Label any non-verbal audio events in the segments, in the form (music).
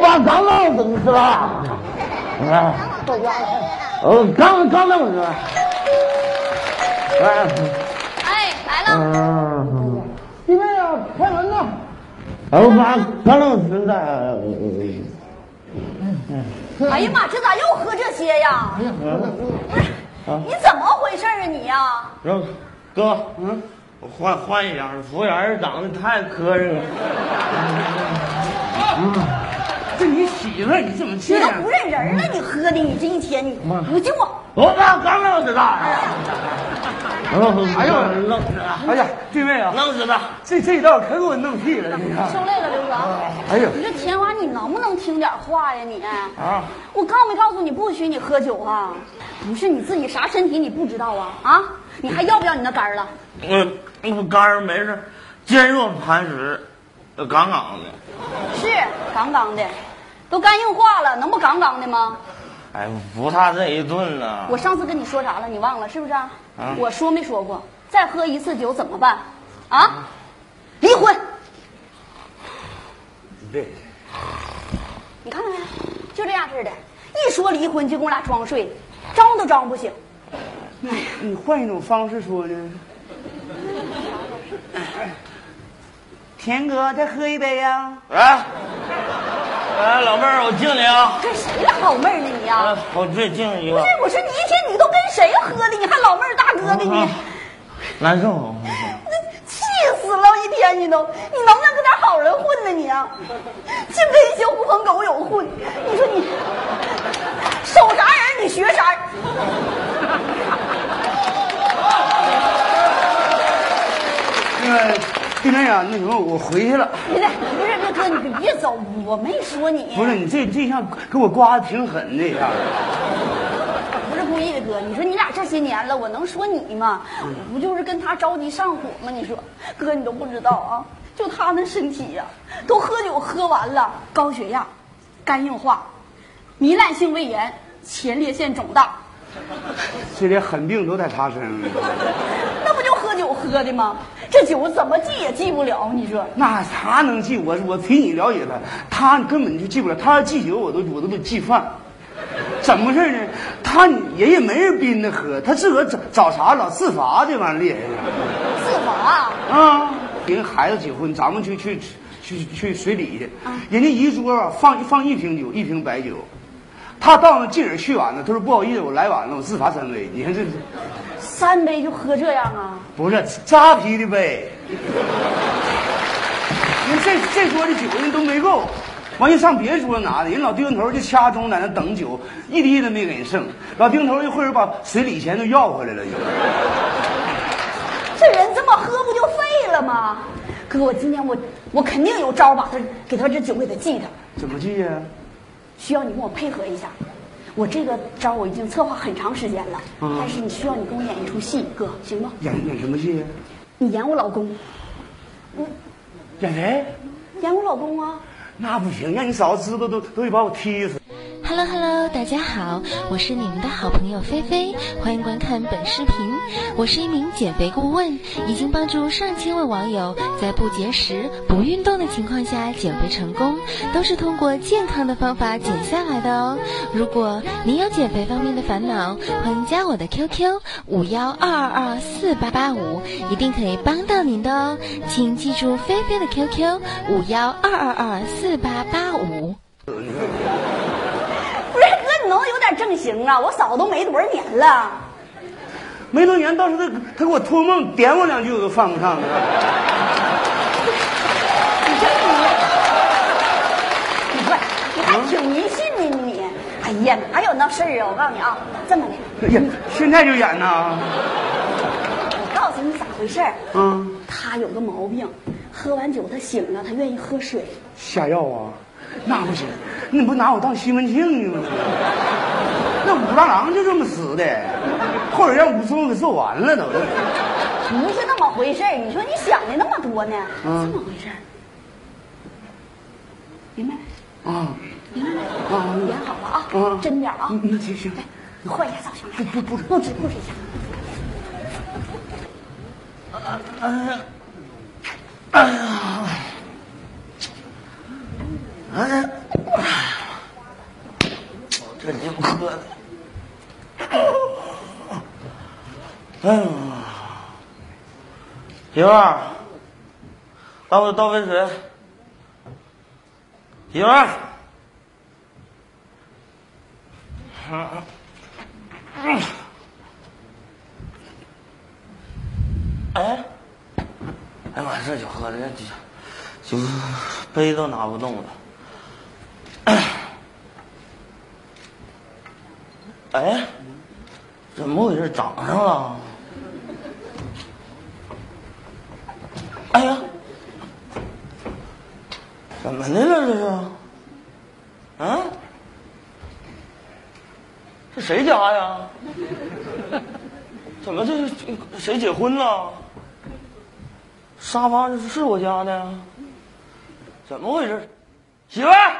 把刚刚弄死了。啊，哦，刚刚弄死。哎，哎，来了。嗯，你们要开门呢。我把刚弄死的。哎呀妈，这咋又喝这些呀？不是，你怎么回事啊你呀？哥，嗯，换换一样，服务员长得太磕碜了。这你媳妇儿，你怎么这样你都不？认人了，你喝的，你这一天你不敬我。我刚刚弄死的。哎呦，弄死了，哎呀，对面啊，弄死的。这这一道可给我弄屁了，你看。受累了，刘哥。哎呀你这田华，你能不能听点话呀你？啊，我告没告诉你不许你喝酒啊？不是你自己啥身体你不知道啊？啊，你还要不要你那肝儿了？我我肝儿没事，坚若磐石，呃杠杠的。是杠杠的，都肝硬化了，能不杠杠的吗？哎，不差这一顿了。我上次跟你说啥了？你忘了是不是？我说没说过？再喝一次酒怎么办？啊？离婚！对，你看看没？就这样似的，一说离婚就跟我俩装睡，装都装不醒。那你换一种方式说呢？(laughs) 田哥，再喝一杯呀、哎，哎，老妹儿，我敬你啊！跟谁了好妹儿呢你啊？哎，我这敬你一个不是，，我说你一天你都跟谁喝的？你还老妹儿大哥的你，难受。那 (laughs) 气死了！一天你都，你能不能跟点好人混呢你啊？净跟一些狐朋狗友混，你说你守啥人你学啥人？个对面呀，那什么，我回去了。不是不是，那哥你别走，我没说你。不是你这这下给我刮的挺狠的呀。不是故意的，哥。你说你俩这些年了，我能说你吗？我不就是跟他着急上火吗？你说，哥你都不知道啊，就他那身体呀、都喝酒喝完了，高血压、肝硬化、糜烂性胃炎、前列腺肿大，这些狠病都在他身上。(laughs) 那不就喝酒喝的吗？这酒怎么记也记不了，你说？那他能记我？我凭你了解他，他根本就记不了。他要记酒，我都我都得记饭。怎么回事呢？他人家没人逼他喝，他自个儿找找茬老自罚，这玩意儿厉害自罚。啊！人孩子结婚，咱们去去去去随礼去，人家一桌啊放放一瓶酒，一瓶白酒，他到那进人去晚了，他说不好意思，我来晚了，我自罚三杯。你看这三杯就喝这样啊？不是扎啤的杯，人这这桌的酒人都没够，完又上别桌拿的，人老丁头就掐钟在那等酒，一滴都没给人剩。老丁头一会儿把随礼钱都要回来了，就这人这么喝不就废了吗？哥，我今天我我肯定有招把他给他这酒给他记上，怎么记呀、需要你跟我配合一下。我这个招我已经策划很长时间了，嗯但是你需要你给我演一出戏，哥，行吗？演演什么戏呀、你演我老公，演谁？演我老公啊！那不行，让你嫂子知道都都得把我踢死。Hello Hello，大家好，我是你们的好朋友菲菲，欢迎观看本视频。我是一名减肥顾问，已经帮助上千位网友在不节食、不运动的情况下减肥成功，都是通过健康的方法减下来的哦。如果您有减肥方面的烦恼，欢迎加我的 QQ 五幺二二二四八八五，一定可以帮到您的哦。请记住菲菲的 QQ 五幺二二二四八八五。能有点正形啊？我嫂子都没多少年了，没多年，到时候他他给我托梦点我两句，我都犯不上了。你这你，你你还挺迷信呢你。哎呀，哪有那事儿啊？我告诉你啊，这么的，哎呀，现在就演呐？我告诉你咋回事儿。嗯，他有个毛病，喝完酒他醒了，他愿意喝水。下药啊？那不行，你不拿我当西门庆呢吗？那武大郎就这么死的，后来让武松给揍完了都。不是那么回事儿，你说你想的那么多呢？嗯这么回事儿，明白没？啊明白没？啊演好了啊，啊！真点儿啊！嗯那行行，你换一下造型来，不不不布置布置一下。哎呀，哎呀，哎呀，这鸡巴喝的。哎呀，媳妇儿，帮我倒杯水。媳妇儿，嗯嗯，哎，哎妈，这酒喝的这就杯都拿不动了。哎，怎么回事？长上了？哎呀，怎么的了？这是？啊？这谁家呀？怎么这是谁结婚了？沙发这是我家的？怎么回事？媳妇儿，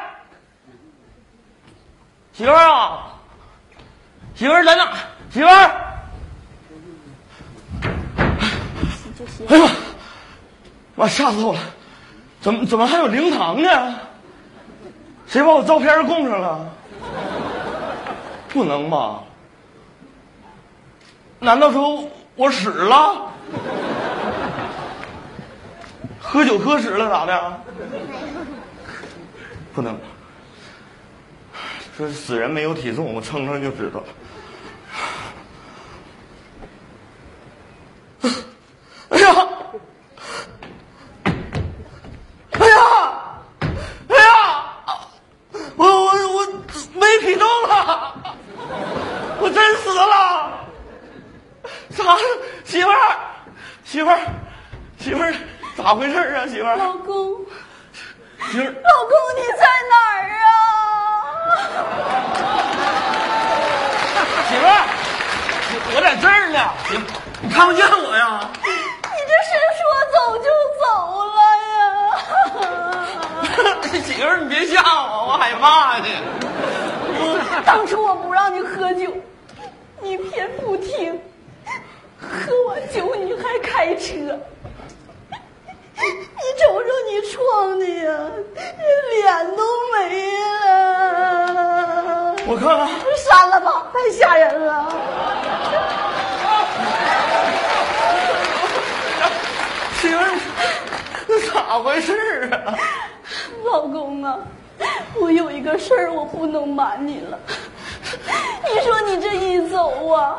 媳妇儿啊！媳妇儿在哪？媳妇儿！哎呀妈！妈吓死我了！怎么怎么还有灵堂呢？谁把我照片供上了？不能吧？难道说我死了？喝酒喝死了咋的？不能。说死人没有体重，我称称就知道了。哎呀！哎呀！哎呀！我我我没体重了，我真死了！啥？媳妇儿，媳妇儿，媳妇儿，咋回事啊？媳妇儿，老公，媳妇儿，老公你在哪儿啊？媳妇儿，我我在这儿呢，你你看不见我呀？你这是说走就走了呀？(laughs) 媳妇儿，你别吓我，我害怕呢。当初我不让你喝酒，你偏不听，喝完酒你还开车，你瞅瞅你撞的呀，脸都没了。我看看，删了吧，太吓人了。媳妇儿，那咋回事啊？老公啊，我有一个事儿，我不能瞒你了。你说你这一走啊，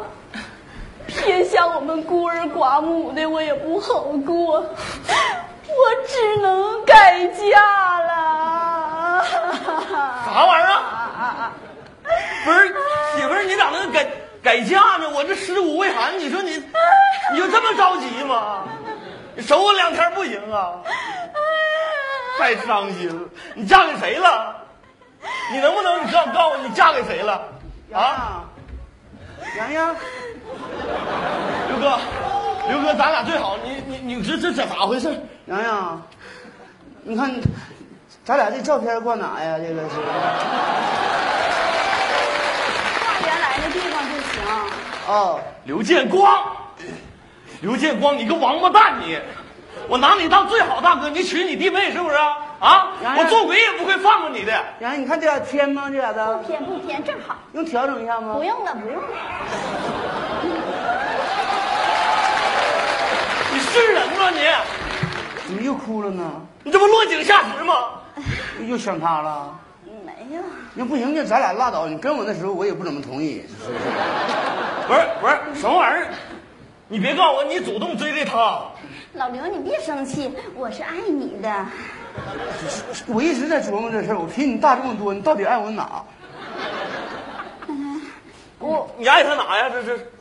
偏向我们孤儿寡母的，我也不好过，我只能改嫁了。(laughs) 啥玩意儿啊？不是，媳妇儿，你咋能改改嫁呢？我这尸骨未寒，你说你，你就这么着急吗？你守我两天不行啊？太伤心了！你嫁给谁了？你能不能你告告诉我你嫁给谁了？啊，洋洋，刘哥，刘哥，咱俩最好，你你你这这这咋回事？洋洋，你看，咱俩这照片挂哪呀？这个是挂原来的地方就行。哦，刘建光，刘建光，你个王八蛋你！我拿你当最好大哥，你娶你弟妹是不是啊？我做鬼也不会放过你的。洋洋，你看这俩偏吗？这俩的偏不偏正好，用调整一下吗不？用了，不用了。是人吗你？怎么又哭了呢？你这不落井下石吗？又想他了？没有，那不行，就咱俩拉倒。你跟我那时候，我也不怎么同意，是不是？不是不是，什么玩意儿？你别告诉我你主动追的他。老刘你别生气，我是爱你的。我一直在琢磨这事儿。我比你大这么多，你到底爱我哪？我你爱他哪呀？这是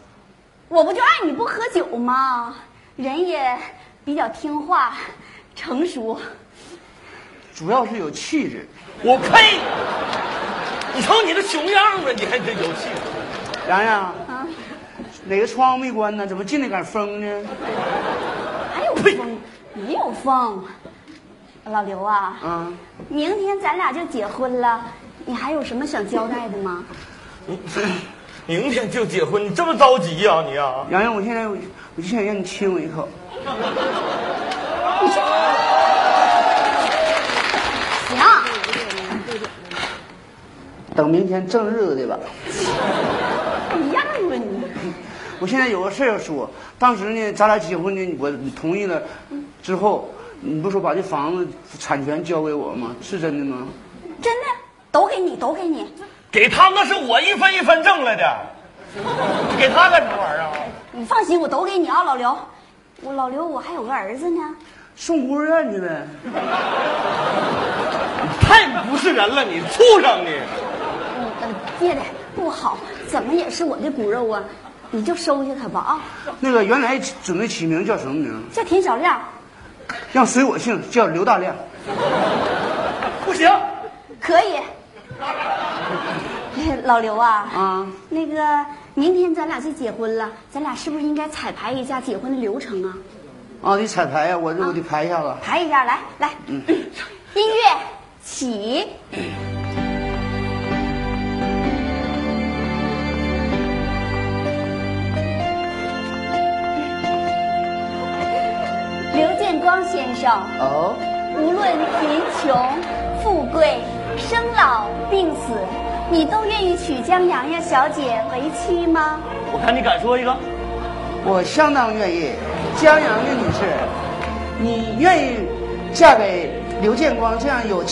我不就爱你不喝酒吗？人也比较听话，成熟。主要是有气质。我呸！你瞅你这熊样子，你还真有气质。洋洋，啊，哪个窗户没关呢？怎么进来点风呢？还有风？没有风。老刘啊，嗯，明天咱俩就结婚了，你还有什么想交代的吗？明天就结婚，你这么着急呀、你啊？洋洋，我现在我我就想让你亲我一口。行，等明天正日子的吧。一样吧你。我现在有个事儿要说，当时呢，咱俩结婚呢，我同意了之后，你不说把这房子产权交给我吗？是真的吗？真的，都给你，都给你。给他那是我一分一分挣来的，(laughs) 给他干什么玩意儿啊？你放心，我都给你啊，老刘。我老刘，我还有个儿子呢。送孤儿院去呗。(laughs) 你太不是人了，你畜生你！嗯，呃爹爹不好，怎么也是我的骨肉啊，你就收下他吧啊。那个原来准备起名叫什么名？叫田小亮，(laughs) 让随我姓，叫刘大亮。不行，可以。老刘啊，啊，那个明天咱俩就结婚了，咱俩是不是应该彩排一下结婚的流程啊？啊，你彩排呀，我这我得排一下子。排一下，来来，(clears throat) 音乐起。刘建光先生，哦，无论贫穷、富贵、生老病死，你都愿意娶江洋洋小姐为妻吗？我看你敢说一个。我相当愿意。江洋洋女士，你愿意嫁给刘建光这样有？